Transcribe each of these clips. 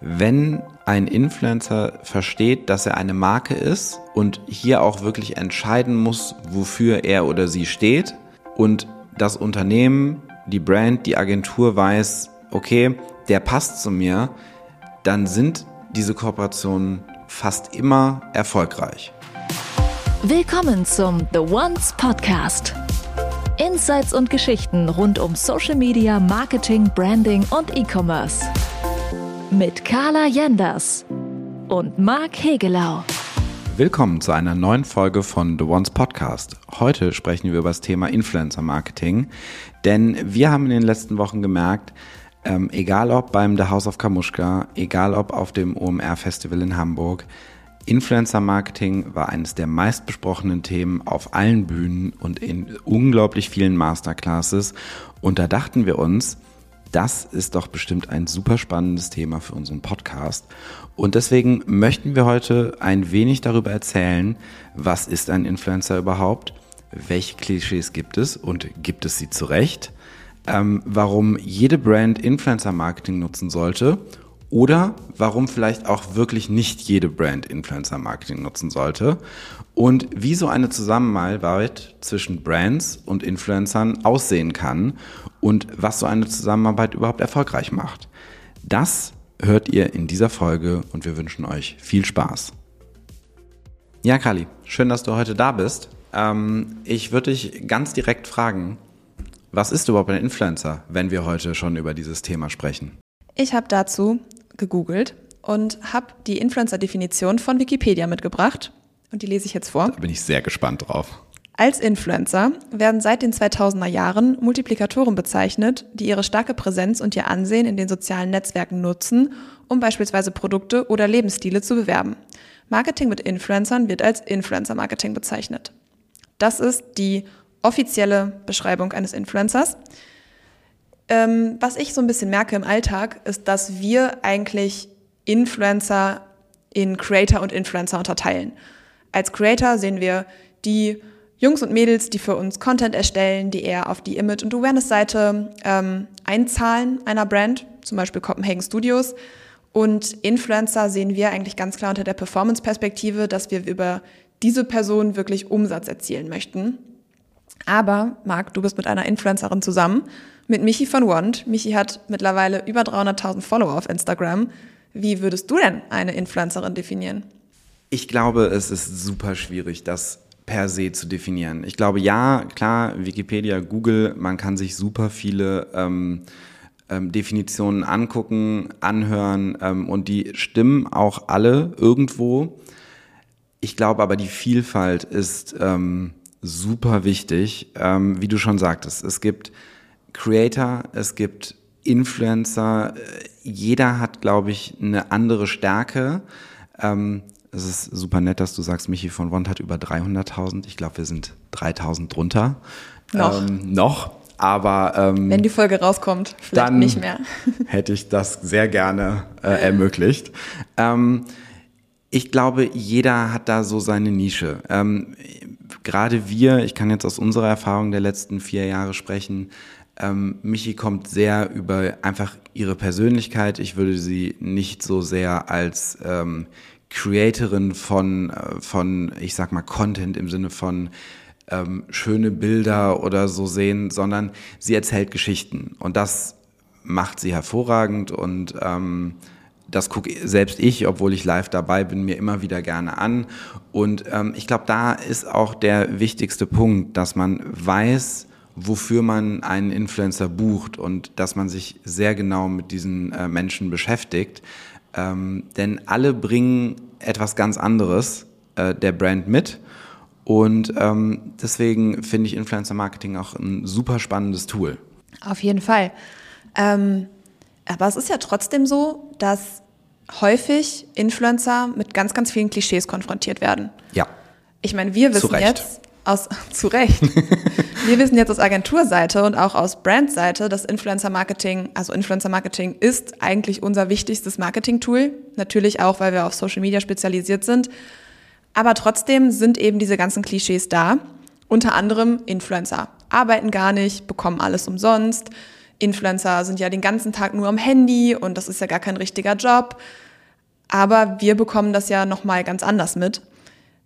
wenn ein Influencer versteht, dass er eine Marke ist und hier auch wirklich entscheiden muss, wofür er oder sie steht und das Unternehmen, die Brand, die Agentur weiß, okay, der passt zu mir, dann sind diese Kooperationen fast immer erfolgreich. Willkommen zum The Ones Podcast. Insights und Geschichten rund um Social Media, Marketing, Branding und E-Commerce. Mit Carla Jenders und Marc Hegelau. Willkommen zu einer neuen Folge von The Ones Podcast. Heute sprechen wir über das Thema Influencer Marketing, denn wir haben in den letzten Wochen gemerkt, ähm, egal ob beim The House of Kamushka, egal ob auf dem OMR Festival in Hamburg, Influencer Marketing war eines der meistbesprochenen Themen auf allen Bühnen und in unglaublich vielen Masterclasses. Und da dachten wir uns, das ist doch bestimmt ein super spannendes Thema für unseren Podcast. Und deswegen möchten wir heute ein wenig darüber erzählen, was ist ein Influencer überhaupt, welche Klischees gibt es? Und gibt es sie zurecht, ähm, warum jede Brand Influencer Marketing nutzen sollte oder warum vielleicht auch wirklich nicht jede Brand Influencer Marketing nutzen sollte und wie so eine Zusammenarbeit zwischen Brands und Influencern aussehen kann und was so eine Zusammenarbeit überhaupt erfolgreich macht. Das hört ihr in dieser Folge und wir wünschen euch viel Spaß. Ja, Kali, schön, dass du heute da bist. Ähm, ich würde dich ganz direkt fragen, was ist überhaupt ein Influencer, wenn wir heute schon über dieses Thema sprechen? Ich habe dazu gegoogelt und habe die Influencer-Definition von Wikipedia mitgebracht. Und die lese ich jetzt vor. Da bin ich sehr gespannt drauf. Als Influencer werden seit den 2000er Jahren Multiplikatoren bezeichnet, die ihre starke Präsenz und ihr Ansehen in den sozialen Netzwerken nutzen, um beispielsweise Produkte oder Lebensstile zu bewerben. Marketing mit Influencern wird als Influencer-Marketing bezeichnet. Das ist die offizielle Beschreibung eines Influencers. Ähm, was ich so ein bisschen merke im Alltag, ist, dass wir eigentlich Influencer in Creator und Influencer unterteilen. Als Creator sehen wir die Jungs und Mädels, die für uns Content erstellen, die eher auf die Image- und Awareness-Seite ähm, einzahlen einer Brand, zum Beispiel Copenhagen Studios. Und Influencer sehen wir eigentlich ganz klar unter der Performance-Perspektive, dass wir über diese Person wirklich Umsatz erzielen möchten. Aber, Marc, du bist mit einer Influencerin zusammen mit Michi von Wand. Michi hat mittlerweile über 300.000 Follower auf Instagram. Wie würdest du denn eine Influencerin definieren? Ich glaube, es ist super schwierig, das per se zu definieren. Ich glaube, ja, klar, Wikipedia, Google, man kann sich super viele ähm, ähm, Definitionen angucken, anhören ähm, und die stimmen auch alle irgendwo. Ich glaube aber, die Vielfalt ist ähm, super wichtig. Ähm, wie du schon sagtest, es gibt Creator, es gibt Influencer. Jeder hat, glaube ich, eine andere Stärke. Ähm, es ist super nett, dass du sagst, Michi von Wond hat über 300.000. Ich glaube, wir sind 3.000 drunter. Noch. Ähm, noch. Aber ähm, wenn die Folge rauskommt, vielleicht dann nicht mehr. hätte ich das sehr gerne äh, ermöglicht. Ähm, ich glaube, jeder hat da so seine Nische. Ähm, gerade wir, ich kann jetzt aus unserer Erfahrung der letzten vier Jahre sprechen, ähm, Michi kommt sehr über einfach ihre Persönlichkeit. Ich würde sie nicht so sehr als ähm, Creatorin von, äh, von, ich sag mal, Content im Sinne von ähm, schöne Bilder oder so sehen, sondern sie erzählt Geschichten. Und das macht sie hervorragend und ähm, das gucke selbst ich, obwohl ich live dabei bin, mir immer wieder gerne an. Und ähm, ich glaube, da ist auch der wichtigste Punkt, dass man weiß, wofür man einen Influencer bucht und dass man sich sehr genau mit diesen äh, Menschen beschäftigt. Ähm, denn alle bringen etwas ganz anderes äh, der Brand mit. Und ähm, deswegen finde ich Influencer Marketing auch ein super spannendes Tool. Auf jeden Fall. Ähm, aber es ist ja trotzdem so, dass häufig Influencer mit ganz, ganz vielen Klischees konfrontiert werden. Ja. Ich meine, wir wissen jetzt, aus, zu Recht. Wir wissen jetzt aus Agenturseite und auch aus Brandseite, dass Influencer Marketing, also Influencer Marketing ist eigentlich unser wichtigstes Marketing-Tool. Natürlich auch, weil wir auf Social Media spezialisiert sind. Aber trotzdem sind eben diese ganzen Klischees da. Unter anderem Influencer arbeiten gar nicht, bekommen alles umsonst, Influencer sind ja den ganzen Tag nur am Handy und das ist ja gar kein richtiger Job. Aber wir bekommen das ja nochmal ganz anders mit.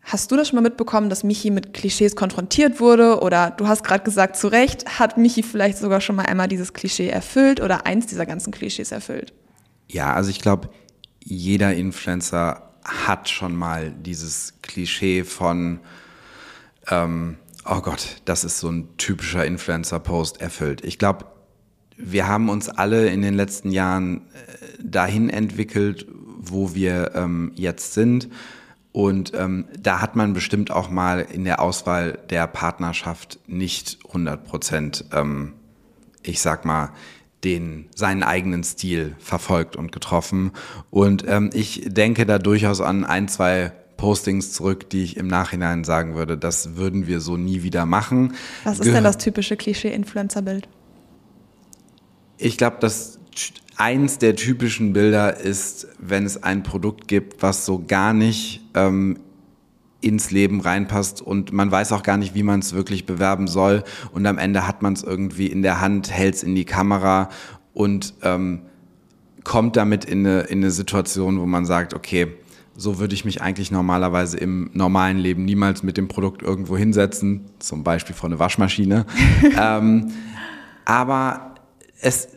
Hast du das schon mal mitbekommen, dass Michi mit Klischees konfrontiert wurde? Oder du hast gerade gesagt, zu Recht, hat Michi vielleicht sogar schon mal einmal dieses Klischee erfüllt oder eins dieser ganzen Klischees erfüllt? Ja, also ich glaube, jeder Influencer hat schon mal dieses Klischee von, ähm, oh Gott, das ist so ein typischer Influencer-Post erfüllt. Ich glaube, wir haben uns alle in den letzten Jahren äh, dahin entwickelt, wo wir ähm, jetzt sind. Und ähm, da hat man bestimmt auch mal in der Auswahl der Partnerschaft nicht 100 Prozent, ähm, ich sag mal, den seinen eigenen Stil verfolgt und getroffen. Und ähm, ich denke da durchaus an ein, zwei Postings zurück, die ich im Nachhinein sagen würde, das würden wir so nie wieder machen. Was ist denn das typische Klischee-Influencer-Bild? Ich glaube, dass eins der typischen Bilder ist, wenn es ein Produkt gibt, was so gar nicht ähm, ins Leben reinpasst und man weiß auch gar nicht, wie man es wirklich bewerben soll und am Ende hat man es irgendwie in der Hand, hält es in die Kamera und ähm, kommt damit in eine, in eine Situation, wo man sagt, okay, so würde ich mich eigentlich normalerweise im normalen Leben niemals mit dem Produkt irgendwo hinsetzen, zum Beispiel vor eine Waschmaschine. ähm, aber es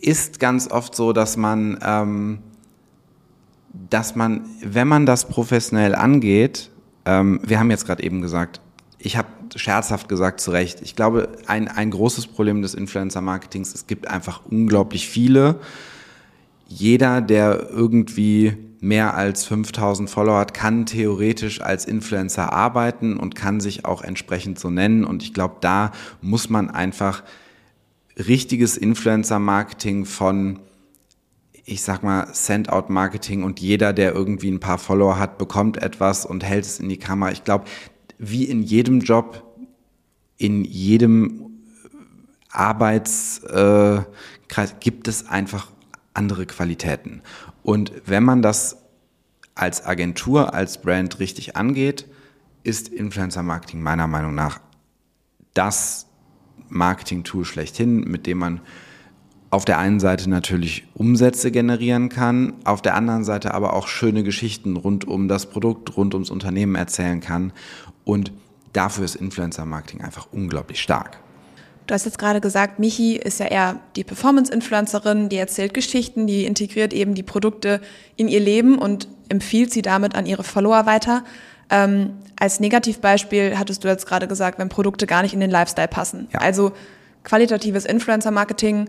ist ganz oft so, dass man, ähm, dass man, wenn man das professionell angeht, ähm, wir haben jetzt gerade eben gesagt, ich habe scherzhaft gesagt, zu Recht, ich glaube, ein, ein großes Problem des Influencer-Marketings, es gibt einfach unglaublich viele. Jeder, der irgendwie mehr als 5000 Follower hat, kann theoretisch als Influencer arbeiten und kann sich auch entsprechend so nennen. Und ich glaube, da muss man einfach richtiges Influencer-Marketing von ich sag mal, Send-out-Marketing und jeder, der irgendwie ein paar Follower hat, bekommt etwas und hält es in die Kamera. Ich glaube, wie in jedem Job, in jedem Arbeitskreis gibt es einfach andere Qualitäten. Und wenn man das als Agentur, als Brand richtig angeht, ist Influencer-Marketing meiner Meinung nach das Marketing-Tool schlechthin, mit dem man auf der einen Seite natürlich Umsätze generieren kann, auf der anderen Seite aber auch schöne Geschichten rund um das Produkt, rund ums Unternehmen erzählen kann. Und dafür ist Influencer-Marketing einfach unglaublich stark. Du hast jetzt gerade gesagt, Michi ist ja eher die Performance-Influencerin, die erzählt Geschichten, die integriert eben die Produkte in ihr Leben und empfiehlt sie damit an ihre Follower weiter. Ähm, als Negativbeispiel hattest du jetzt gerade gesagt, wenn Produkte gar nicht in den Lifestyle passen. Ja. Also qualitatives Influencer-Marketing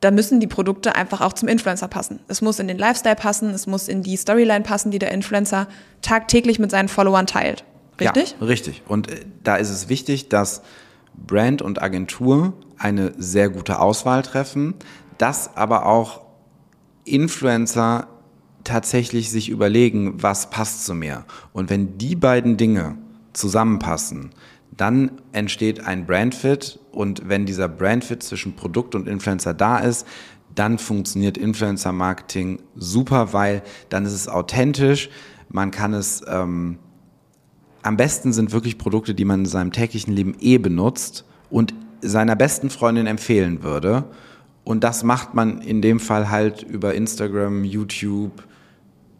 da müssen die Produkte einfach auch zum Influencer passen. Es muss in den Lifestyle passen, es muss in die Storyline passen, die der Influencer tagtäglich mit seinen Followern teilt. Richtig? Ja, richtig. Und äh, da ist es wichtig, dass Brand und Agentur eine sehr gute Auswahl treffen, dass aber auch Influencer tatsächlich sich überlegen, was passt zu mir. Und wenn die beiden Dinge zusammenpassen, dann entsteht ein Brandfit und wenn dieser Brandfit zwischen Produkt und Influencer da ist, dann funktioniert Influencer Marketing super, weil dann ist es authentisch, man kann es, ähm, am besten sind wirklich Produkte, die man in seinem täglichen Leben eh benutzt und seiner besten Freundin empfehlen würde. Und das macht man in dem Fall halt über Instagram, YouTube,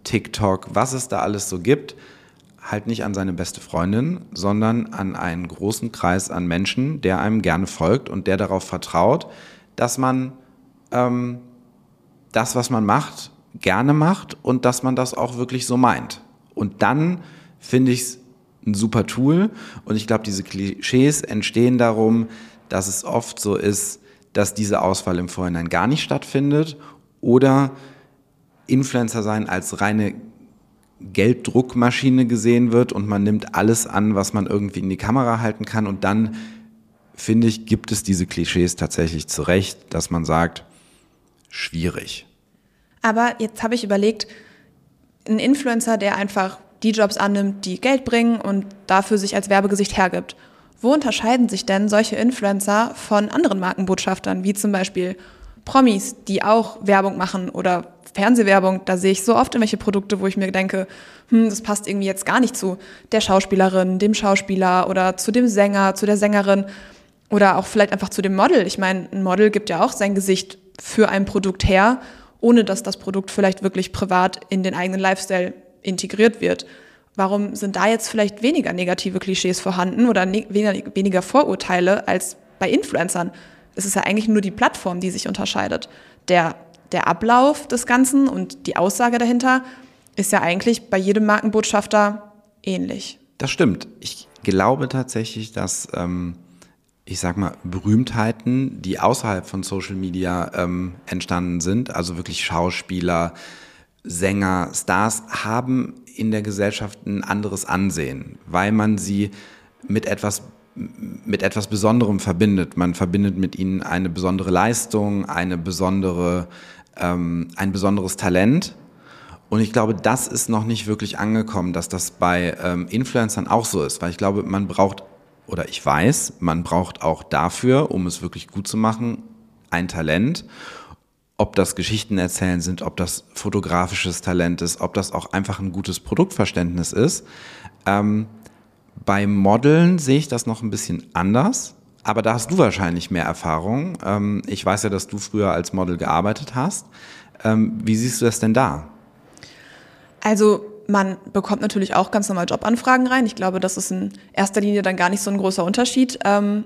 TikTok, was es da alles so gibt halt nicht an seine beste Freundin, sondern an einen großen Kreis an Menschen, der einem gerne folgt und der darauf vertraut, dass man ähm, das, was man macht, gerne macht und dass man das auch wirklich so meint. Und dann finde ich es ein super Tool und ich glaube, diese Klischees entstehen darum, dass es oft so ist, dass diese Auswahl im Vorhinein gar nicht stattfindet oder Influencer sein als reine Gelddruckmaschine gesehen wird und man nimmt alles an, was man irgendwie in die Kamera halten kann und dann finde ich, gibt es diese Klischees tatsächlich zurecht, dass man sagt, schwierig. Aber jetzt habe ich überlegt, ein Influencer, der einfach die Jobs annimmt, die Geld bringen und dafür sich als Werbegesicht hergibt. Wo unterscheiden sich denn solche Influencer von anderen Markenbotschaftern, wie zum Beispiel Promis, die auch Werbung machen oder Fernsehwerbung, da sehe ich so oft irgendwelche Produkte, wo ich mir denke, hm, das passt irgendwie jetzt gar nicht zu der Schauspielerin, dem Schauspieler oder zu dem Sänger, zu der Sängerin. Oder auch vielleicht einfach zu dem Model. Ich meine, ein Model gibt ja auch sein Gesicht für ein Produkt her, ohne dass das Produkt vielleicht wirklich privat in den eigenen Lifestyle integriert wird. Warum sind da jetzt vielleicht weniger negative Klischees vorhanden oder ne weniger, Vorurteile als bei Influencern? Es ist ja eigentlich nur die Plattform, die sich unterscheidet. Der, der Ablauf des Ganzen und die Aussage dahinter ist ja eigentlich bei jedem Markenbotschafter ähnlich. Das stimmt. Ich glaube tatsächlich, dass, ähm, ich sag mal, Berühmtheiten, die außerhalb von Social Media ähm, entstanden sind, also wirklich Schauspieler, Sänger, Stars, haben in der Gesellschaft ein anderes Ansehen, weil man sie mit etwas mit etwas Besonderem verbindet. Man verbindet mit ihnen eine besondere Leistung, eine besondere, ähm, ein besonderes Talent. Und ich glaube, das ist noch nicht wirklich angekommen, dass das bei ähm, Influencern auch so ist, weil ich glaube, man braucht, oder ich weiß, man braucht auch dafür, um es wirklich gut zu machen, ein Talent ob das Geschichten erzählen sind, ob das fotografisches Talent ist, ob das auch einfach ein gutes Produktverständnis ist. Ähm, bei Modeln sehe ich das noch ein bisschen anders, aber da hast du wahrscheinlich mehr Erfahrung. Ähm, ich weiß ja, dass du früher als Model gearbeitet hast. Ähm, wie siehst du das denn da? Also man bekommt natürlich auch ganz normal Jobanfragen rein. Ich glaube, das ist in erster Linie dann gar nicht so ein großer Unterschied. Ähm,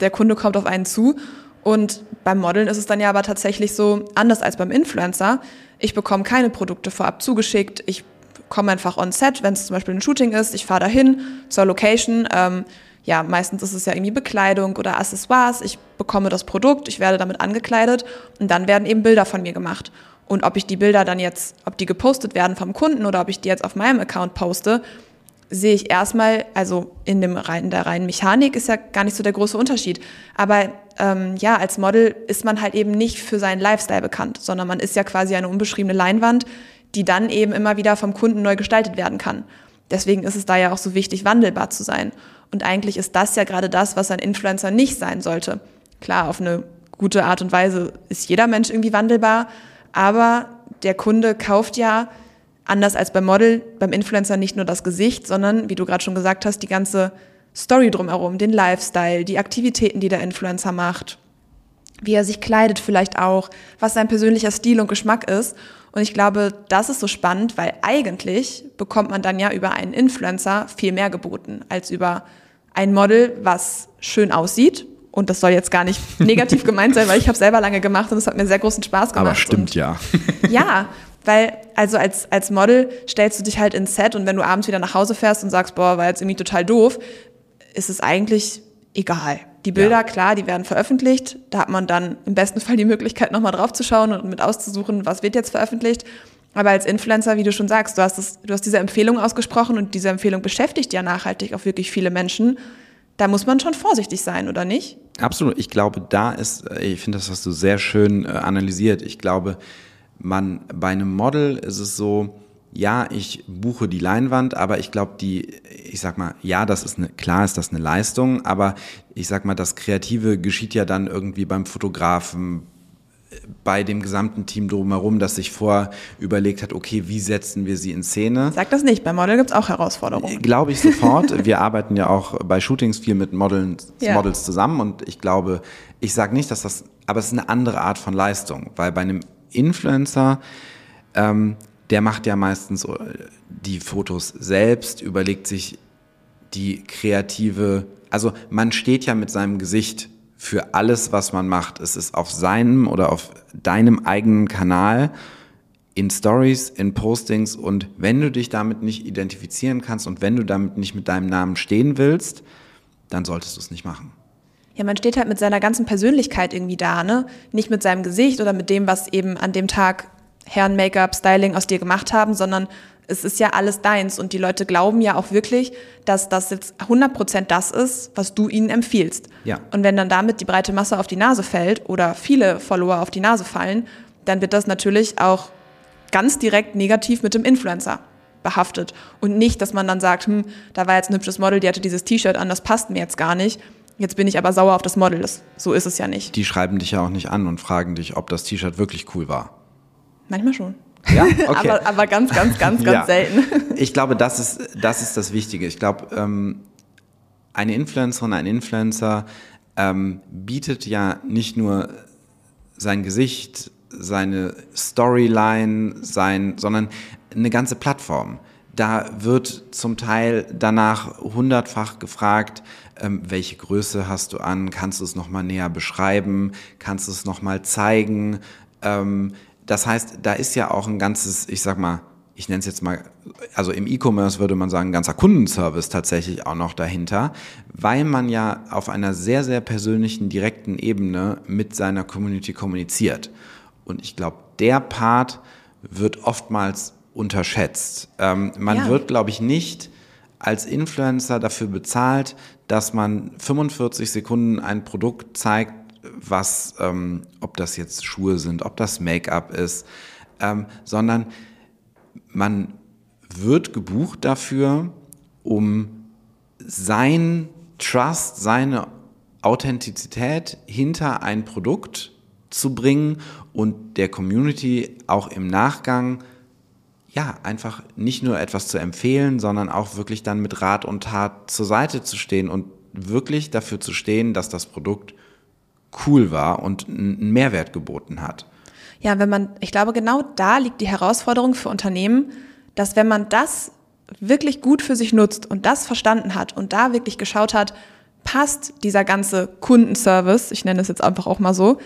der Kunde kommt auf einen zu und beim Modeln ist es dann ja aber tatsächlich so, anders als beim Influencer, ich bekomme keine Produkte vorab zugeschickt, ich komme einfach on set, wenn es zum Beispiel ein Shooting ist, ich fahre dahin zur Location, ähm, ja, meistens ist es ja irgendwie Bekleidung oder Accessoires, ich bekomme das Produkt, ich werde damit angekleidet und dann werden eben Bilder von mir gemacht. Und ob ich die Bilder dann jetzt, ob die gepostet werden vom Kunden oder ob ich die jetzt auf meinem Account poste, sehe ich erstmal, also in, dem rein, der reinen Mechanik ist ja gar nicht so der große Unterschied. Aber ähm, ja, als Model ist man halt eben nicht für seinen Lifestyle bekannt, sondern man ist ja quasi eine unbeschriebene Leinwand, die dann eben immer wieder vom Kunden neu gestaltet werden kann. Deswegen ist es da ja auch so wichtig, wandelbar zu sein. Und eigentlich ist das ja gerade das, was ein Influencer nicht sein sollte. Klar, auf eine gute Art und Weise ist jeder Mensch irgendwie wandelbar, aber der Kunde kauft ja anders als beim Model, beim Influencer nicht nur das Gesicht, sondern, wie du gerade schon gesagt hast, die ganze Story drumherum, den Lifestyle, die Aktivitäten, die der Influencer macht, wie er sich kleidet vielleicht auch, was sein persönlicher Stil und Geschmack ist. Und ich glaube, das ist so spannend, weil eigentlich bekommt man dann ja über einen Influencer viel mehr geboten als über ein Model, was schön aussieht. Und das soll jetzt gar nicht negativ gemeint sein, weil ich habe selber lange gemacht und es hat mir sehr großen Spaß gemacht. Aber stimmt und ja. ja, weil, also als, als Model stellst du dich halt ins Set und wenn du abends wieder nach Hause fährst und sagst, boah, war jetzt irgendwie total doof, ist es eigentlich egal. Die Bilder, ja. klar, die werden veröffentlicht. Da hat man dann im besten Fall die Möglichkeit, nochmal draufzuschauen und mit auszusuchen, was wird jetzt veröffentlicht. Aber als Influencer, wie du schon sagst, du hast, das, du hast diese Empfehlung ausgesprochen und diese Empfehlung beschäftigt ja nachhaltig auch wirklich viele Menschen. Da muss man schon vorsichtig sein, oder nicht? Absolut. Ich glaube, da ist, äh, ich finde, das hast du sehr schön äh, analysiert. Ich glaube, man bei einem Model ist es so, ja, ich buche die Leinwand, aber ich glaube, die, ich sag mal, ja, das ist eine, klar ist das eine Leistung, aber ich sag mal, das Kreative geschieht ja dann irgendwie beim Fotografen, bei dem gesamten Team drumherum, das sich vor überlegt hat, okay, wie setzen wir sie in Szene? Sag das nicht, bei Model gibt's auch Herausforderungen. Glaube ich sofort. wir arbeiten ja auch bei Shootings viel mit Models, ja. Models zusammen und ich glaube, ich sage nicht, dass das, aber es ist eine andere Art von Leistung, weil bei einem Influencer, ähm, der macht ja meistens äh, die Fotos selbst, überlegt sich die kreative, also man steht ja mit seinem Gesicht für alles, was man macht. Es ist auf seinem oder auf deinem eigenen Kanal, in Stories, in Postings und wenn du dich damit nicht identifizieren kannst und wenn du damit nicht mit deinem Namen stehen willst, dann solltest du es nicht machen. Ja, man steht halt mit seiner ganzen Persönlichkeit irgendwie da, ne? Nicht mit seinem Gesicht oder mit dem, was eben an dem Tag Herren Make-up, Styling aus dir gemacht haben, sondern es ist ja alles deins und die Leute glauben ja auch wirklich, dass das jetzt 100% das ist, was du ihnen empfiehlst. Ja. Und wenn dann damit die breite Masse auf die Nase fällt oder viele Follower auf die Nase fallen, dann wird das natürlich auch ganz direkt negativ mit dem Influencer behaftet. Und nicht, dass man dann sagt, hm, da war jetzt ein hübsches Model, die hatte dieses T-Shirt an, das passt mir jetzt gar nicht. Jetzt bin ich aber sauer auf das Model. Das, so ist es ja nicht. Die schreiben dich ja auch nicht an und fragen dich, ob das T-Shirt wirklich cool war. Manchmal schon. Ja, okay. aber, aber ganz, ganz, ganz, ganz ja. selten. Ich glaube, das ist, das ist das Wichtige. Ich glaube, ähm, eine Influencerin, ein Influencer ähm, bietet ja nicht nur sein Gesicht, seine Storyline, sein, sondern eine ganze Plattform. Da wird zum Teil danach hundertfach gefragt, ähm, welche Größe hast du an, kannst du es nochmal näher beschreiben, kannst du es nochmal zeigen. Ähm, das heißt, da ist ja auch ein ganzes, ich sag mal, ich nenne es jetzt mal, also im E-Commerce würde man sagen, ein ganzer Kundenservice tatsächlich auch noch dahinter, weil man ja auf einer sehr, sehr persönlichen, direkten Ebene mit seiner Community kommuniziert. Und ich glaube, der Part wird oftmals unterschätzt. Ähm, man ja. wird, glaube ich, nicht als Influencer dafür bezahlt, dass man 45 Sekunden ein Produkt zeigt, was, ähm, ob das jetzt Schuhe sind, ob das Make-up ist, ähm, sondern man wird gebucht dafür, um sein Trust, seine Authentizität hinter ein Produkt zu bringen und der Community auch im Nachgang ja, einfach nicht nur etwas zu empfehlen, sondern auch wirklich dann mit Rat und Tat zur Seite zu stehen und wirklich dafür zu stehen, dass das Produkt cool war und einen Mehrwert geboten hat. Ja, wenn man, ich glaube, genau da liegt die Herausforderung für Unternehmen, dass wenn man das wirklich gut für sich nutzt und das verstanden hat und da wirklich geschaut hat, passt dieser ganze Kundenservice, ich nenne es jetzt einfach auch mal so,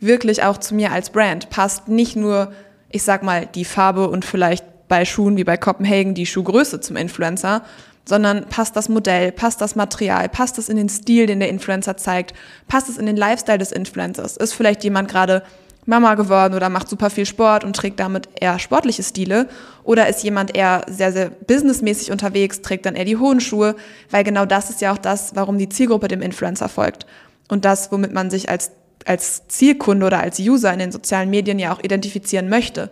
wirklich auch zu mir als Brand, passt nicht nur, ich sag mal, die Farbe und vielleicht bei Schuhen wie bei Copenhagen die Schuhgröße zum Influencer, sondern passt das Modell, passt das Material, passt es in den Stil, den der Influencer zeigt, passt es in den Lifestyle des Influencers. Ist vielleicht jemand gerade Mama geworden oder macht super viel Sport und trägt damit eher sportliche Stile oder ist jemand eher sehr, sehr businessmäßig unterwegs, trägt dann eher die hohen Schuhe, weil genau das ist ja auch das, warum die Zielgruppe dem Influencer folgt. Und das, womit man sich als, als Zielkunde oder als User in den sozialen Medien ja auch identifizieren möchte.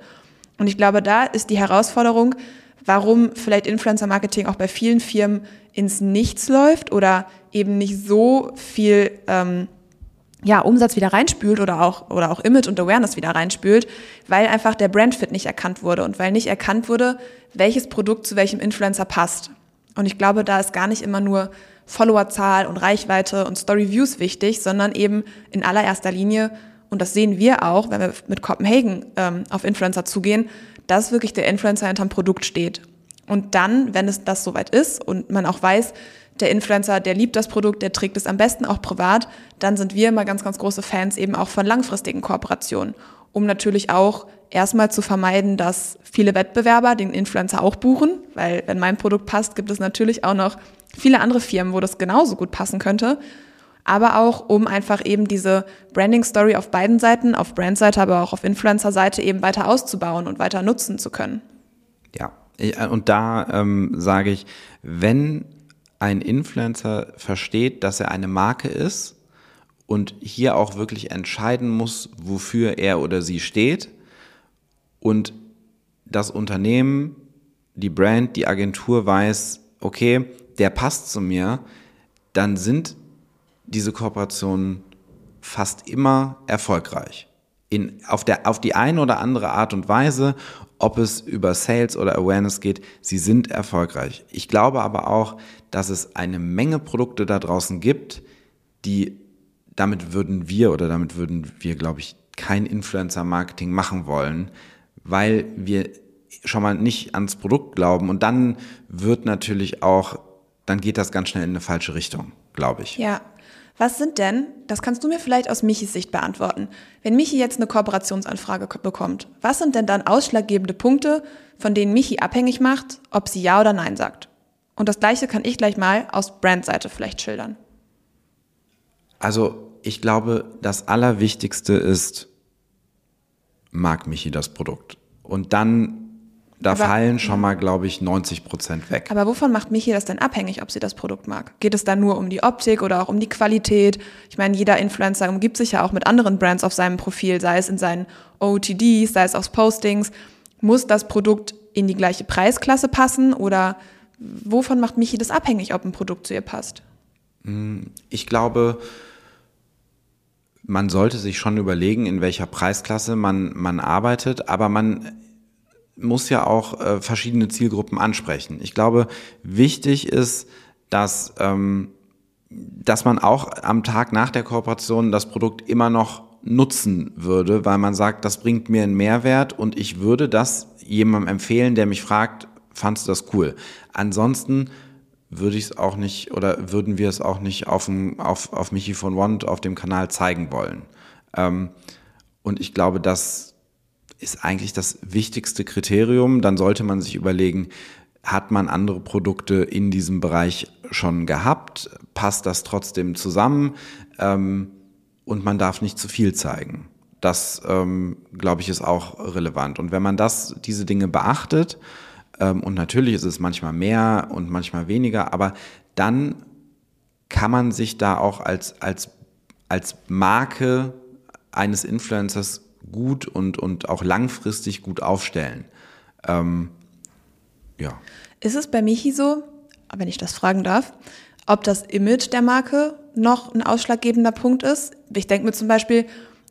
Und ich glaube, da ist die Herausforderung, warum vielleicht Influencer-Marketing auch bei vielen Firmen ins Nichts läuft oder eben nicht so viel ähm, ja, Umsatz wieder reinspült oder auch, oder auch Image und Awareness wieder reinspült, weil einfach der Brandfit nicht erkannt wurde und weil nicht erkannt wurde, welches Produkt zu welchem Influencer passt. Und ich glaube, da ist gar nicht immer nur Followerzahl und Reichweite und Story Views wichtig, sondern eben in allererster Linie, und das sehen wir auch, wenn wir mit Copenhagen ähm, auf Influencer zugehen, dass wirklich der Influencer hinterm Produkt steht. Und dann, wenn es das soweit ist und man auch weiß, der Influencer, der liebt das Produkt, der trägt es am besten auch privat, dann sind wir immer ganz, ganz große Fans eben auch von langfristigen Kooperationen, um natürlich auch erstmal zu vermeiden, dass viele Wettbewerber den Influencer auch buchen, weil wenn mein Produkt passt, gibt es natürlich auch noch viele andere Firmen, wo das genauso gut passen könnte aber auch um einfach eben diese Branding Story auf beiden Seiten, auf Brandseite, aber auch auf Influencer-Seite eben weiter auszubauen und weiter nutzen zu können. Ja, und da ähm, sage ich, wenn ein Influencer versteht, dass er eine Marke ist und hier auch wirklich entscheiden muss, wofür er oder sie steht und das Unternehmen, die Brand, die Agentur weiß, okay, der passt zu mir, dann sind diese Kooperationen fast immer erfolgreich. In, auf, der, auf die eine oder andere Art und Weise, ob es über Sales oder Awareness geht, sie sind erfolgreich. Ich glaube aber auch, dass es eine Menge Produkte da draußen gibt, die damit würden wir oder damit würden wir, glaube ich, kein Influencer-Marketing machen wollen, weil wir schon mal nicht ans Produkt glauben und dann wird natürlich auch, dann geht das ganz schnell in eine falsche Richtung, glaube ich. Ja, was sind denn, das kannst du mir vielleicht aus Michis Sicht beantworten, wenn Michi jetzt eine Kooperationsanfrage bekommt, was sind denn dann ausschlaggebende Punkte, von denen Michi abhängig macht, ob sie Ja oder Nein sagt? Und das gleiche kann ich gleich mal aus Brandseite vielleicht schildern. Also ich glaube, das Allerwichtigste ist, mag Michi das Produkt? Und dann da aber, fallen schon mal, glaube ich, 90 Prozent weg. Aber wovon macht Michi das denn abhängig, ob sie das Produkt mag? Geht es da nur um die Optik oder auch um die Qualität? Ich meine, jeder Influencer umgibt sich ja auch mit anderen Brands auf seinem Profil, sei es in seinen OTDs, sei es aus Postings. Muss das Produkt in die gleiche Preisklasse passen oder wovon macht Michi das abhängig, ob ein Produkt zu ihr passt? Hm, ich glaube, man sollte sich schon überlegen, in welcher Preisklasse man, man arbeitet, aber man muss ja auch äh, verschiedene Zielgruppen ansprechen. Ich glaube, wichtig ist, dass ähm, dass man auch am Tag nach der Kooperation das Produkt immer noch nutzen würde, weil man sagt, das bringt mir einen Mehrwert und ich würde das jemandem empfehlen, der mich fragt, fandst du das cool? Ansonsten würde ich es auch nicht oder würden wir es auch nicht auf, dem, auf, auf Michi von Wand auf dem Kanal zeigen wollen. Ähm, und ich glaube, das ist eigentlich das wichtigste Kriterium. Dann sollte man sich überlegen, hat man andere Produkte in diesem Bereich schon gehabt? Passt das trotzdem zusammen? Ähm, und man darf nicht zu viel zeigen. Das, ähm, glaube ich, ist auch relevant. Und wenn man das, diese Dinge beachtet, ähm, und natürlich ist es manchmal mehr und manchmal weniger, aber dann kann man sich da auch als, als, als Marke eines Influencers gut und, und auch langfristig gut aufstellen. Ähm, ja. Ist es bei Michi so, wenn ich das fragen darf, ob das Image der Marke noch ein ausschlaggebender Punkt ist? Ich denke mir zum Beispiel,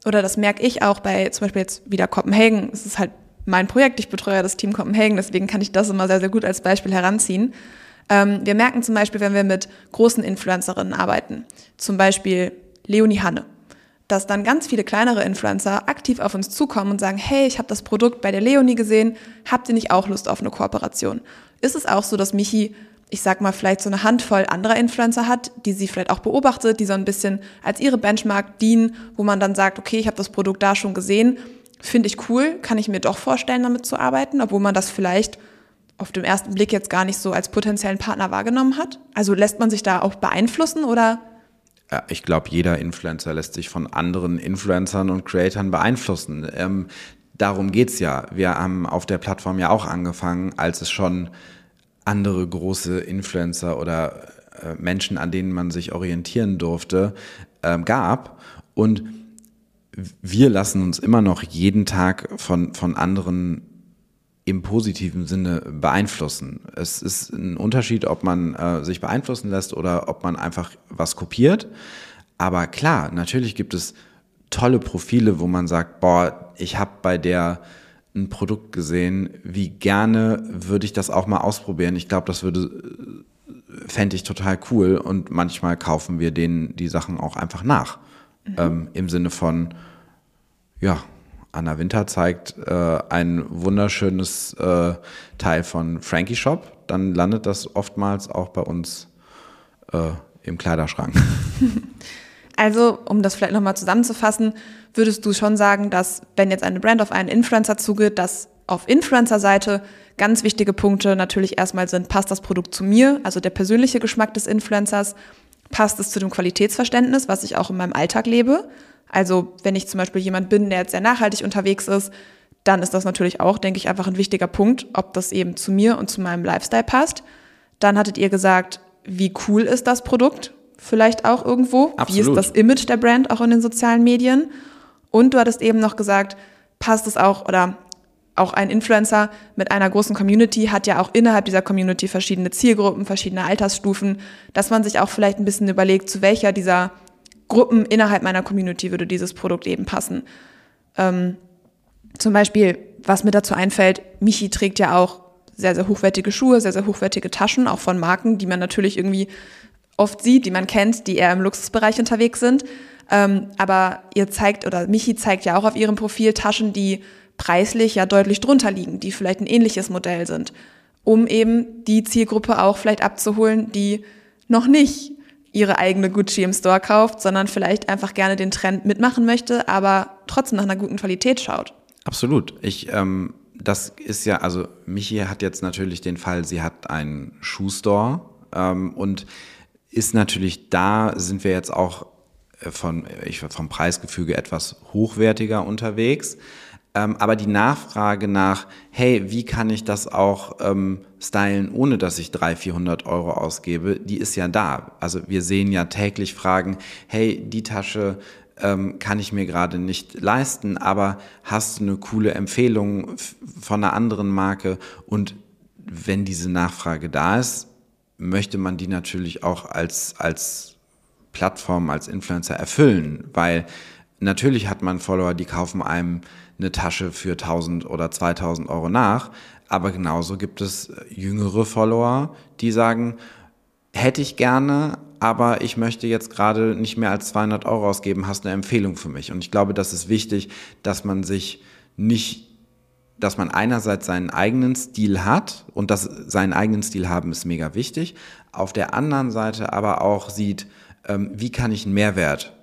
oder das merke ich auch bei zum Beispiel jetzt wieder Kopenhagen, es ist halt mein Projekt, ich betreue das Team Kopenhagen, deswegen kann ich das immer sehr, sehr gut als Beispiel heranziehen. Ähm, wir merken zum Beispiel, wenn wir mit großen Influencerinnen arbeiten, zum Beispiel Leonie Hanne, dass dann ganz viele kleinere Influencer aktiv auf uns zukommen und sagen, hey, ich habe das Produkt bei der Leonie gesehen, habt ihr nicht auch Lust auf eine Kooperation? Ist es auch so, dass Michi, ich sag mal, vielleicht so eine Handvoll anderer Influencer hat, die sie vielleicht auch beobachtet, die so ein bisschen als ihre Benchmark dienen, wo man dann sagt, okay, ich habe das Produkt da schon gesehen, finde ich cool, kann ich mir doch vorstellen, damit zu arbeiten, obwohl man das vielleicht auf den ersten Blick jetzt gar nicht so als potenziellen Partner wahrgenommen hat? Also lässt man sich da auch beeinflussen oder ich glaube, jeder Influencer lässt sich von anderen Influencern und Creatoren beeinflussen. Ähm, darum geht's ja. Wir haben auf der Plattform ja auch angefangen, als es schon andere große Influencer oder äh, Menschen, an denen man sich orientieren durfte, äh, gab. Und wir lassen uns immer noch jeden Tag von, von anderen im positiven Sinne beeinflussen. Es ist ein Unterschied, ob man äh, sich beeinflussen lässt oder ob man einfach was kopiert. Aber klar, natürlich gibt es tolle Profile, wo man sagt, boah, ich habe bei der ein Produkt gesehen, wie gerne würde ich das auch mal ausprobieren. Ich glaube, das würde fände ich total cool und manchmal kaufen wir denen die Sachen auch einfach nach. Mhm. Ähm, Im Sinne von, ja, Anna Winter zeigt äh, ein wunderschönes äh, Teil von Frankie Shop, dann landet das oftmals auch bei uns äh, im Kleiderschrank. Also, um das vielleicht nochmal zusammenzufassen, würdest du schon sagen, dass wenn jetzt eine Brand auf einen Influencer zugeht, dass auf Influencer-Seite ganz wichtige Punkte natürlich erstmal sind, passt das Produkt zu mir, also der persönliche Geschmack des Influencers, passt es zu dem Qualitätsverständnis, was ich auch in meinem Alltag lebe also wenn ich zum Beispiel jemand bin, der jetzt sehr nachhaltig unterwegs ist, dann ist das natürlich auch, denke ich, einfach ein wichtiger Punkt, ob das eben zu mir und zu meinem Lifestyle passt. Dann hattet ihr gesagt, wie cool ist das Produkt? Vielleicht auch irgendwo. Absolut. Wie ist das Image der Brand auch in den sozialen Medien? Und du hattest eben noch gesagt, passt es auch oder auch ein Influencer mit einer großen Community hat ja auch innerhalb dieser Community verschiedene Zielgruppen, verschiedene Altersstufen, dass man sich auch vielleicht ein bisschen überlegt, zu welcher dieser Gruppen innerhalb meiner Community würde dieses Produkt eben passen. Ähm, zum Beispiel, was mir dazu einfällt, Michi trägt ja auch sehr, sehr hochwertige Schuhe, sehr, sehr hochwertige Taschen, auch von Marken, die man natürlich irgendwie oft sieht, die man kennt, die eher im Luxusbereich unterwegs sind. Ähm, aber ihr zeigt, oder Michi zeigt ja auch auf ihrem Profil Taschen, die preislich ja deutlich drunter liegen, die vielleicht ein ähnliches Modell sind, um eben die Zielgruppe auch vielleicht abzuholen, die noch nicht ihre eigene Gucci im Store kauft, sondern vielleicht einfach gerne den Trend mitmachen möchte, aber trotzdem nach einer guten Qualität schaut. Absolut. Ich, ähm, das ist ja, also Michi hat jetzt natürlich den Fall, sie hat einen Schuhstore ähm, und ist natürlich da, sind wir jetzt auch äh, von, ich, vom Preisgefüge etwas hochwertiger unterwegs. Ähm, aber die Nachfrage nach, hey, wie kann ich das auch ähm, stylen, ohne dass ich 300, 400 Euro ausgebe, die ist ja da. Also wir sehen ja täglich Fragen, hey, die Tasche ähm, kann ich mir gerade nicht leisten, aber hast du eine coole Empfehlung von einer anderen Marke? Und wenn diese Nachfrage da ist, möchte man die natürlich auch als, als Plattform, als Influencer erfüllen, weil natürlich hat man Follower, die kaufen einem eine Tasche für 1000 oder 2000 Euro nach. Aber genauso gibt es jüngere Follower, die sagen, hätte ich gerne, aber ich möchte jetzt gerade nicht mehr als 200 Euro ausgeben, hast eine Empfehlung für mich. Und ich glaube, das ist wichtig, dass man sich nicht dass man einerseits seinen eigenen Stil hat und das seinen eigenen Stil haben ist mega wichtig. Auf der anderen Seite aber auch sieht, ähm, wie kann ich einen Mehrwert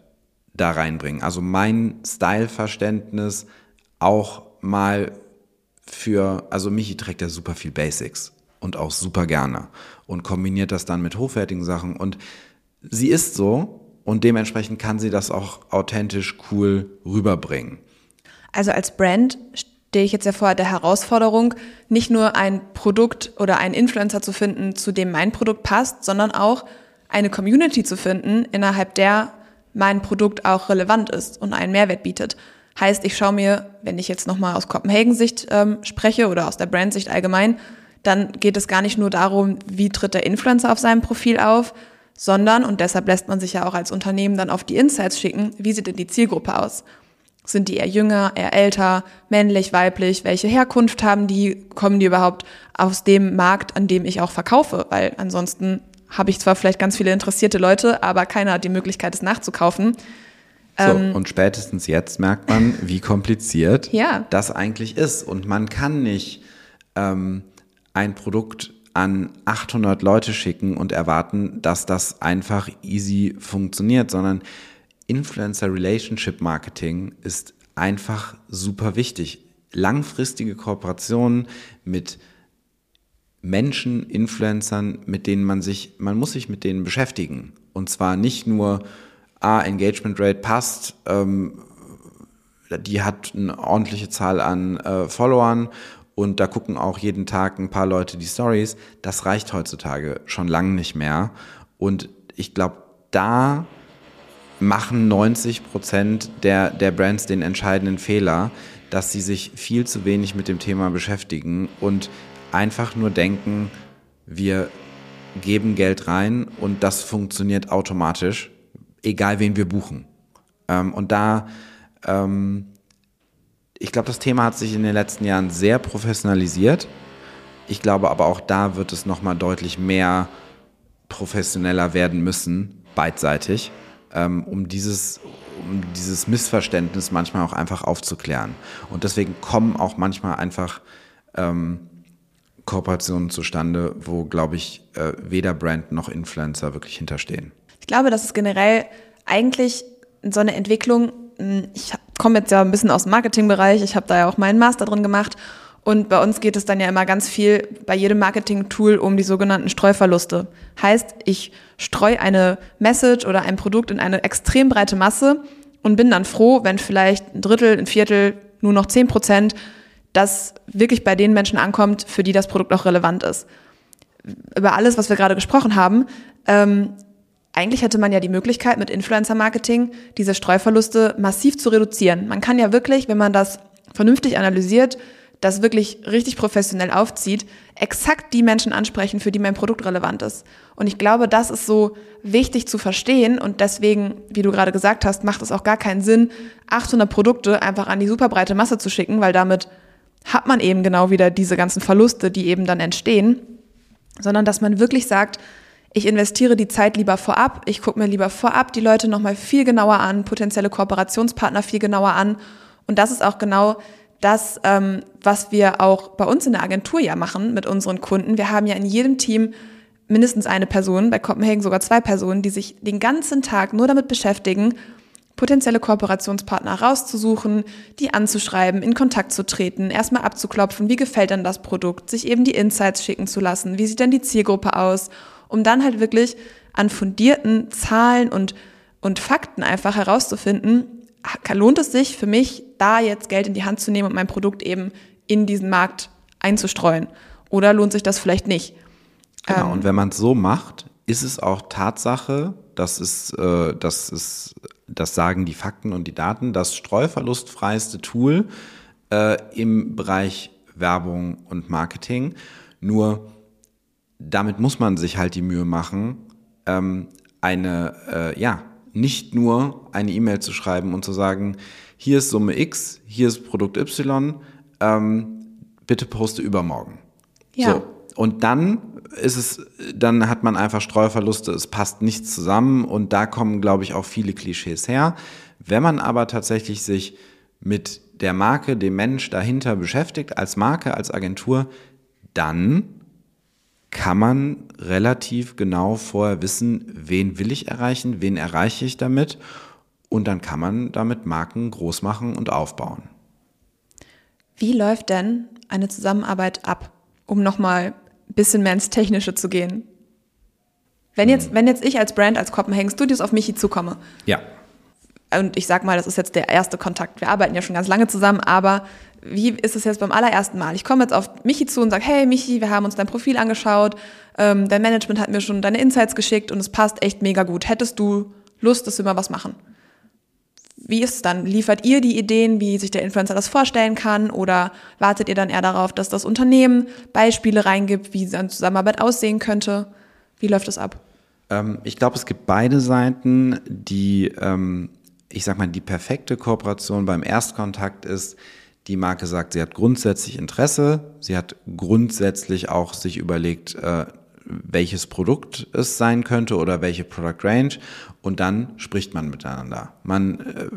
da reinbringen. Also mein Styleverständnis auch mal für, also Michi trägt ja super viel Basics und auch super gerne und kombiniert das dann mit hochwertigen Sachen und sie ist so und dementsprechend kann sie das auch authentisch cool rüberbringen. Also als Brand stehe ich jetzt ja vor der Herausforderung, nicht nur ein Produkt oder einen Influencer zu finden, zu dem mein Produkt passt, sondern auch eine Community zu finden, innerhalb der mein Produkt auch relevant ist und einen Mehrwert bietet. Heißt, ich schaue mir, wenn ich jetzt nochmal aus Kopenhagen-Sicht ähm, spreche oder aus der Brand-Sicht allgemein, dann geht es gar nicht nur darum, wie tritt der Influencer auf seinem Profil auf, sondern, und deshalb lässt man sich ja auch als Unternehmen dann auf die Insights schicken, wie sieht denn die Zielgruppe aus? Sind die eher jünger, eher älter, männlich, weiblich? Welche Herkunft haben die? Kommen die überhaupt aus dem Markt, an dem ich auch verkaufe? Weil ansonsten habe ich zwar vielleicht ganz viele interessierte Leute, aber keiner hat die Möglichkeit, es nachzukaufen. So, ähm, und spätestens jetzt merkt man, wie kompliziert ja. das eigentlich ist. Und man kann nicht ähm, ein Produkt an 800 Leute schicken und erwarten, dass das einfach easy funktioniert, sondern Influencer Relationship Marketing ist einfach super wichtig. Langfristige Kooperationen mit Menschen, Influencern, mit denen man sich, man muss sich mit denen beschäftigen. Und zwar nicht nur, ah, Engagement Rate passt, ähm, die hat eine ordentliche Zahl an äh, Followern und da gucken auch jeden Tag ein paar Leute die Stories. Das reicht heutzutage schon lange nicht mehr. Und ich glaube, da machen 90 Prozent der, der Brands den entscheidenden Fehler, dass sie sich viel zu wenig mit dem Thema beschäftigen und einfach nur denken, wir geben Geld rein und das funktioniert automatisch, egal wen wir buchen. Ähm, und da, ähm, ich glaube, das Thema hat sich in den letzten Jahren sehr professionalisiert. Ich glaube aber auch da wird es nochmal deutlich mehr professioneller werden müssen, beidseitig ähm, um dieses um dieses Missverständnis manchmal auch einfach aufzuklären. Und deswegen kommen auch manchmal einfach ähm, Kooperationen zustande, wo, glaube ich, äh, weder Brand noch Influencer wirklich hinterstehen. Ich glaube, das ist generell eigentlich so eine Entwicklung. Hm, ich komme jetzt ja ein bisschen aus dem Marketingbereich, ich habe da ja auch meinen Master drin gemacht und bei uns geht es dann ja immer ganz viel bei jedem Marketing-Tool um die sogenannten Streuverluste. Heißt, ich streue eine Message oder ein Produkt in eine extrem breite Masse und bin dann froh, wenn vielleicht ein Drittel, ein Viertel, nur noch zehn Prozent das wirklich bei den Menschen ankommt, für die das Produkt auch relevant ist. Über alles, was wir gerade gesprochen haben, ähm, eigentlich hätte man ja die Möglichkeit mit Influencer-Marketing diese Streuverluste massiv zu reduzieren. Man kann ja wirklich, wenn man das vernünftig analysiert, das wirklich richtig professionell aufzieht, exakt die Menschen ansprechen, für die mein Produkt relevant ist. Und ich glaube, das ist so wichtig zu verstehen und deswegen, wie du gerade gesagt hast, macht es auch gar keinen Sinn, 800 Produkte einfach an die superbreite Masse zu schicken, weil damit hat man eben genau wieder diese ganzen Verluste, die eben dann entstehen, sondern dass man wirklich sagt, ich investiere die Zeit lieber vorab, ich gucke mir lieber vorab die Leute nochmal viel genauer an, potenzielle Kooperationspartner viel genauer an. Und das ist auch genau das, ähm, was wir auch bei uns in der Agentur ja machen mit unseren Kunden. Wir haben ja in jedem Team mindestens eine Person, bei Copenhagen sogar zwei Personen, die sich den ganzen Tag nur damit beschäftigen, potenzielle Kooperationspartner rauszusuchen, die anzuschreiben, in Kontakt zu treten, erstmal abzuklopfen, wie gefällt denn das Produkt, sich eben die Insights schicken zu lassen, wie sieht denn die Zielgruppe aus, um dann halt wirklich an fundierten Zahlen und, und Fakten einfach herauszufinden, lohnt es sich für mich, da jetzt Geld in die Hand zu nehmen und mein Produkt eben in diesen Markt einzustreuen? Oder lohnt sich das vielleicht nicht? Genau, ähm, und wenn man es so macht, ist es auch Tatsache, das ist, äh, das ist, das sagen die Fakten und die Daten, das streuverlustfreiste Tool äh, im Bereich Werbung und Marketing. Nur damit muss man sich halt die Mühe machen, ähm, eine, äh, ja, nicht nur eine E-Mail zu schreiben und zu sagen, hier ist Summe X, hier ist Produkt Y, ähm, bitte poste übermorgen. Ja. So. Und dann ist es, dann hat man einfach Streuverluste, es passt nichts zusammen und da kommen, glaube ich, auch viele Klischees her. Wenn man aber tatsächlich sich mit der Marke, dem Mensch dahinter beschäftigt, als Marke, als Agentur, dann kann man relativ genau vorher wissen, wen will ich erreichen, wen erreiche ich damit und dann kann man damit Marken groß machen und aufbauen. Wie läuft denn eine Zusammenarbeit ab, um nochmal ein bisschen mehr ins Technische zu gehen? Wenn jetzt, wenn jetzt ich als Brand, als Copenhagen Studios auf Michi zukomme. Ja. Und ich sag mal, das ist jetzt der erste Kontakt. Wir arbeiten ja schon ganz lange zusammen, aber wie ist es jetzt beim allerersten Mal? Ich komme jetzt auf Michi zu und sage, hey Michi, wir haben uns dein Profil angeschaut, ähm, dein Management hat mir schon deine Insights geschickt und es passt echt mega gut. Hättest du Lust, dass wir mal was machen? Wie ist es dann? Liefert ihr die Ideen, wie sich der Influencer das vorstellen kann? Oder wartet ihr dann eher darauf, dass das Unternehmen Beispiele reingibt, wie seine Zusammenarbeit aussehen könnte? Wie läuft das ab? Ähm, ich glaube, es gibt beide Seiten, die, ähm, ich sag mal, die perfekte Kooperation beim Erstkontakt ist, die Marke sagt, sie hat grundsätzlich Interesse, sie hat grundsätzlich auch sich überlegt, äh, welches Produkt es sein könnte oder welche Product Range und dann spricht man miteinander. Man äh,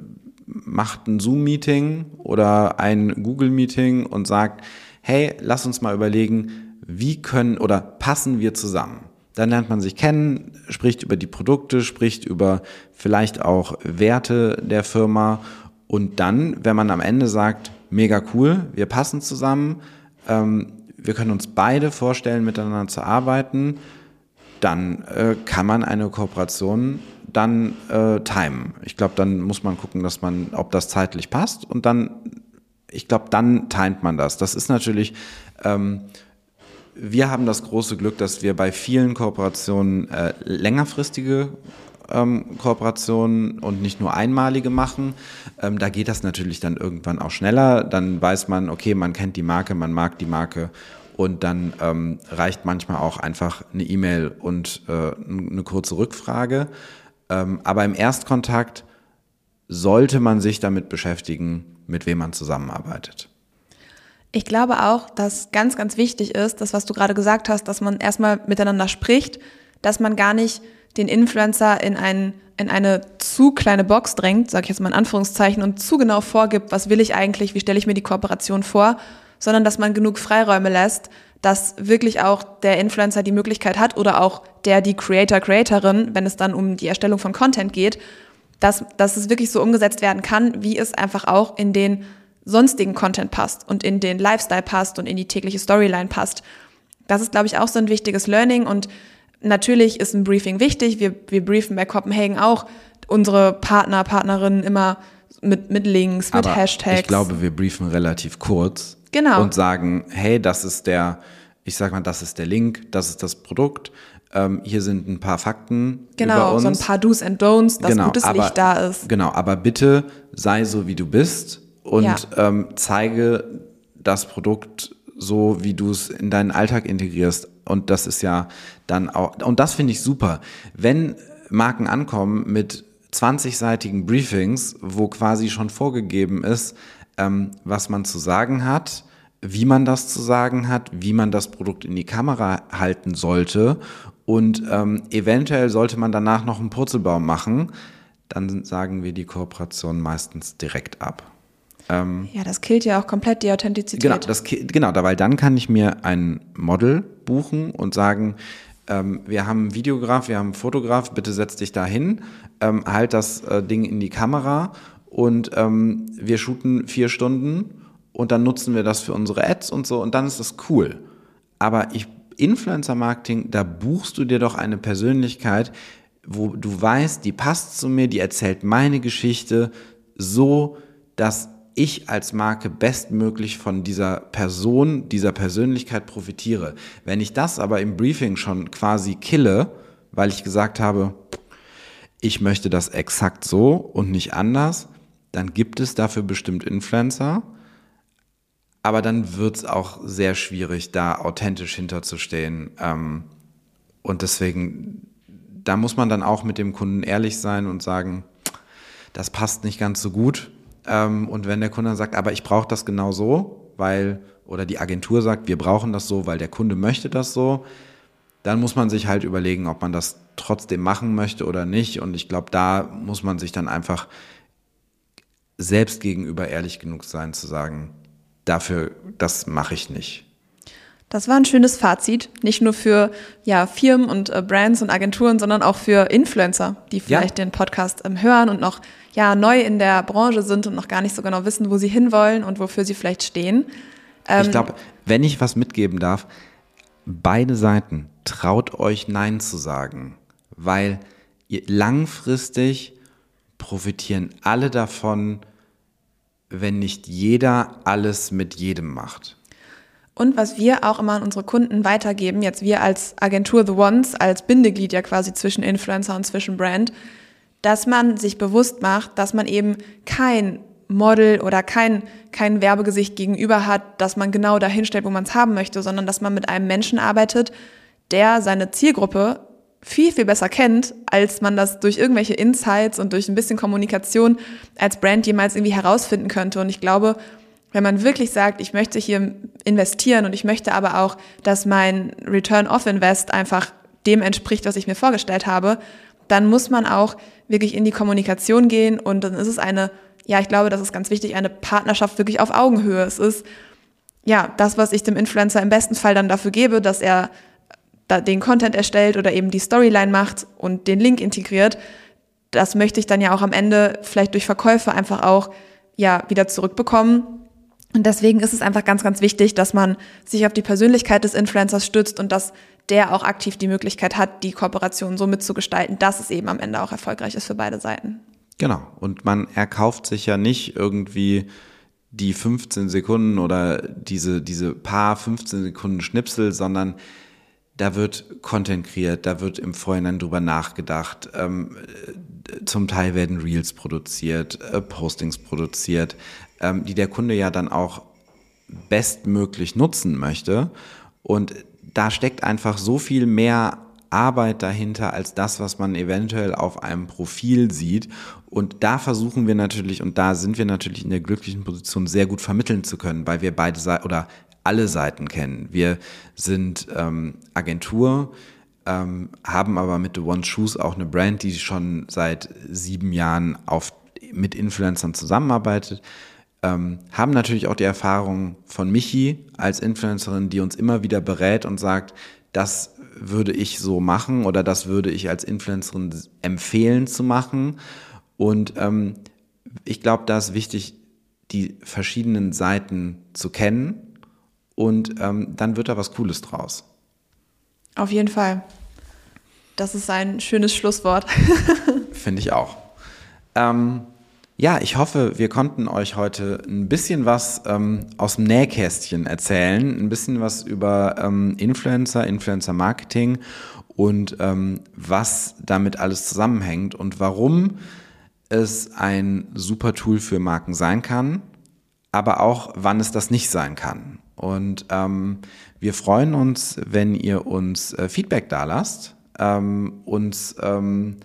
macht ein Zoom-Meeting oder ein Google-Meeting und sagt, hey, lass uns mal überlegen, wie können oder passen wir zusammen. Dann lernt man sich kennen, spricht über die Produkte, spricht über vielleicht auch Werte der Firma und dann, wenn man am Ende sagt, mega cool, wir passen zusammen, ähm, wir können uns beide vorstellen, miteinander zu arbeiten, dann äh, kann man eine Kooperation dann äh, timen. Ich glaube, dann muss man gucken, dass man, ob das zeitlich passt und dann, ich glaube, dann timet man das. Das ist natürlich, ähm, wir haben das große Glück, dass wir bei vielen Kooperationen äh, längerfristige ähm, Kooperationen und nicht nur einmalige machen. Ähm, da geht das natürlich dann irgendwann auch schneller. Dann weiß man, okay, man kennt die Marke, man mag die Marke und dann ähm, reicht manchmal auch einfach eine E-Mail und äh, eine kurze Rückfrage. Ähm, aber im Erstkontakt sollte man sich damit beschäftigen, mit wem man zusammenarbeitet. Ich glaube auch, dass ganz, ganz wichtig ist, das, was du gerade gesagt hast, dass man erstmal miteinander spricht, dass man gar nicht den Influencer in, ein, in eine zu kleine Box drängt, sage ich jetzt mal in Anführungszeichen, und zu genau vorgibt, was will ich eigentlich, wie stelle ich mir die Kooperation vor, sondern dass man genug Freiräume lässt, dass wirklich auch der Influencer die Möglichkeit hat oder auch der, die Creator, Creatorin, wenn es dann um die Erstellung von Content geht, dass, dass es wirklich so umgesetzt werden kann, wie es einfach auch in den sonstigen Content passt und in den Lifestyle passt und in die tägliche Storyline passt. Das ist, glaube ich, auch so ein wichtiges Learning und Natürlich ist ein Briefing wichtig. Wir, wir briefen bei Copenhagen auch unsere Partner, Partnerinnen immer mit, mit Links, mit Aber Hashtags. Ich glaube, wir briefen relativ kurz. Genau. Und sagen, hey, das ist der, ich sag mal, das ist der Link, das ist das Produkt. Ähm, hier sind ein paar Fakten genau, über uns. so ein paar Do's and Don'ts, dass genau, gutes aber, Licht da ist. Genau, aber bitte sei so, wie du bist und Ja. ähm, zeige das Produkt so, wie du es in deinen Alltag integrierst. Und das ist ja dann auch, und das finde ich super. Wenn Marken ankommen mit 20-seitigen Briefings, wo quasi schon vorgegeben ist, ähm, was man zu sagen hat, wie man das zu sagen hat, wie man das Produkt in die Kamera halten sollte und ähm, eventuell sollte man danach noch einen Purzelbaum machen, dann sagen wir die Kooperation meistens direkt ab. Ja, das killt ja auch komplett die Authentizität. Genau, das, genau, weil dann kann ich mir ein Model buchen und sagen, ähm, wir haben einen Videograf, wir haben einen Fotograf, bitte setz dich da hin, ähm, halt das äh, Ding in die Kamera und ähm, wir shooten vier Stunden und dann nutzen wir das für unsere Ads und so und dann ist das cool. Aber ich, Influencer-Marketing, da buchst du dir doch eine Persönlichkeit, wo du weißt, die passt zu mir, die erzählt meine Geschichte so, dass ich als Marke bestmöglich von dieser Person, dieser Persönlichkeit profitiere. Wenn ich das aber im Briefing schon quasi kille, weil ich gesagt habe, ich möchte das exakt so und nicht anders, dann gibt es dafür bestimmt Influencer, aber dann wird es auch sehr schwierig, da authentisch hinterzustehen. Ähm, und deswegen, da muss man dann auch mit dem Kunden ehrlich sein und sagen, das passt nicht ganz so gut. Ähm, und wenn der Kunde dann sagt, aber ich brauche das genau so, weil, oder die Agentur sagt, wir brauchen das so, weil der Kunde möchte das so, dann muss man sich halt überlegen, ob man das trotzdem machen möchte oder nicht. Und ich glaube, da muss man sich dann einfach selbst gegenüber ehrlich genug sein zu sagen, dafür, das mache ich nicht. Das war ein schönes Fazit, nicht nur für ja, Firmen und äh, Brands und Agenturen, sondern auch für Influencer, die vielleicht ja. den Podcast ähm, hören und noch ja, neu in der Branche sind und noch gar nicht so genau wissen, wo sie hinwollen und wofür sie vielleicht stehen. Ähm, ich glaube, wenn ich was mitgeben darf, beide Seiten traut euch Nein zu sagen, weil langfristig profitieren alle davon, wenn nicht jeder alles mit jedem macht. Und was wir auch immer an unsere Kunden weitergeben, jetzt wir als Agentur The Ones, als Bindeglied ja quasi zwischen Influencer und zwischen Brand, dass man sich bewusst macht, dass man eben kein Model oder kein, kein Werbegesicht gegenüber hat, dass man genau dahin stellt, wo man es haben möchte, sondern dass man mit einem Menschen arbeitet, der seine Zielgruppe viel, viel besser kennt, als man das durch irgendwelche Insights und durch ein bisschen Kommunikation als Brand jemals irgendwie herausfinden könnte. Und ich glaube, wenn man wirklich sagt, ich möchte hier investieren und ich möchte aber auch, dass mein Return of Invest einfach dem entspricht, was ich mir vorgestellt habe, dann muss man auch wirklich in die Kommunikation gehen und dann ist es eine, ja, ich glaube, das ist ganz wichtig, eine Partnerschaft wirklich auf Augenhöhe. Es ist, ja, das, was ich dem Influencer im besten Fall dann dafür gebe, dass er den Content erstellt oder eben die Storyline macht und den Link integriert, das möchte ich dann ja auch am Ende vielleicht durch Verkäufe einfach auch ja wieder zurückbekommen und deswegen ist es einfach ganz, ganz wichtig, dass man sich auf die Persönlichkeit des Influencers stützt und dass der auch aktiv die Möglichkeit hat, die Kooperation so mitzugestalten, dass es eben am Ende auch erfolgreich ist für beide Seiten. Genau. Und man erkauft sich ja nicht irgendwie die 15 Sekunden oder diese, diese paar 15 Sekunden Schnipsel, sondern da wird Content kreiert, da wird im Vorhinein drüber nachgedacht. Ähm, zum Teil werden Reels produziert, äh, Postings produziert ähm, die der Kunde ja dann auch bestmöglich nutzen möchte. Und da steckt einfach so viel mehr Arbeit dahinter als das, was man eventuell auf einem Profil sieht. Und da versuchen wir natürlich, und da sind wir natürlich in der glücklichen Position, sehr gut vermitteln zu können, weil wir beide Seiten oder alle Seiten kennen. Wir sind ähm, Agentur, ähm, haben aber mit The One Shoes auch eine Brand, die schon seit sieben Jahren auf, mit Influencern zusammenarbeitet ähm, haben natürlich auch die Erfahrung von Michi als Influencerin, die uns immer wieder berät und sagt, das würde ich so machen oder das würde ich als Influencerin empfehlen zu machen. Und ähm, ich glaube, da ist wichtig, die verschiedenen Seiten zu kennen und ähm, dann wird da was Cooles draus. Auf jeden Fall. Das ist ein schönes Schlusswort. Finde ich auch. Ähm, ja, ich hoffe, wir konnten euch heute ein bisschen was ähm, aus dem Nähkästchen erzählen, ein bisschen was über ähm, Influencer, Influencer-Marketing und ähm, was damit alles zusammenhängt und warum es ein super Tool für Marken sein kann, aber auch wann es das nicht sein kann. Und ähm, wir freuen uns, wenn ihr uns äh, Feedback da lasst, ähm, uns ähm,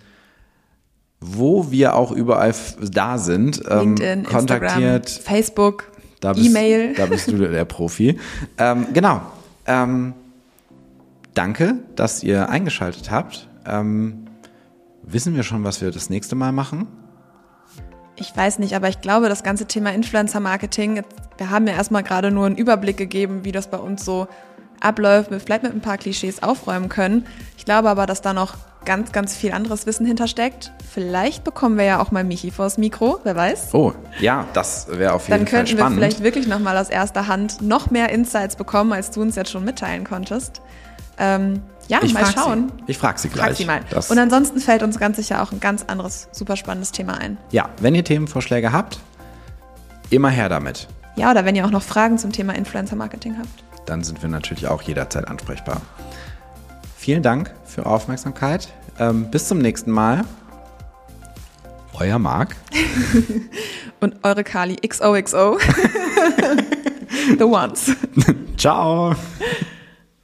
wo wir auch überall da sind, ähm, LinkedIn, kontaktiert. Instagram, Facebook, E-Mail. Da bist du der Profi. ähm, genau. Ähm, danke, dass ihr eingeschaltet habt. Ähm, wissen wir schon, was wir das nächste Mal machen? Ich weiß nicht, aber ich glaube, das ganze Thema Influencer-Marketing, wir haben ja erstmal gerade nur einen Überblick gegeben, wie das bei uns so abläuft, vielleicht mit ein paar Klischees aufräumen können. Ich glaube aber, dass da noch ganz, ganz viel anderes Wissen hintersteckt. Vielleicht bekommen wir ja auch mal Michi vors Mikro, wer weiß. Oh, ja, das wäre auf jeden Fall spannend. Dann könnten wir vielleicht wirklich nochmal aus erster Hand noch mehr Insights bekommen, als du uns jetzt schon mitteilen konntest. Ähm, ja, ich mal schauen. Sie. Ich frage sie gleich. Frag sie mal. Das Und ansonsten fällt uns ganz sicher auch ein ganz anderes, super spannendes Thema ein. Ja, wenn ihr Themenvorschläge habt, immer her damit. Ja, oder wenn ihr auch noch Fragen zum Thema Influencer Marketing habt. Dann sind wir natürlich auch jederzeit ansprechbar. Vielen Dank für eure Aufmerksamkeit. Ähm, bis zum nächsten Mal. Euer Marc. Und eure Kali XOXO. The Ones. Ciao.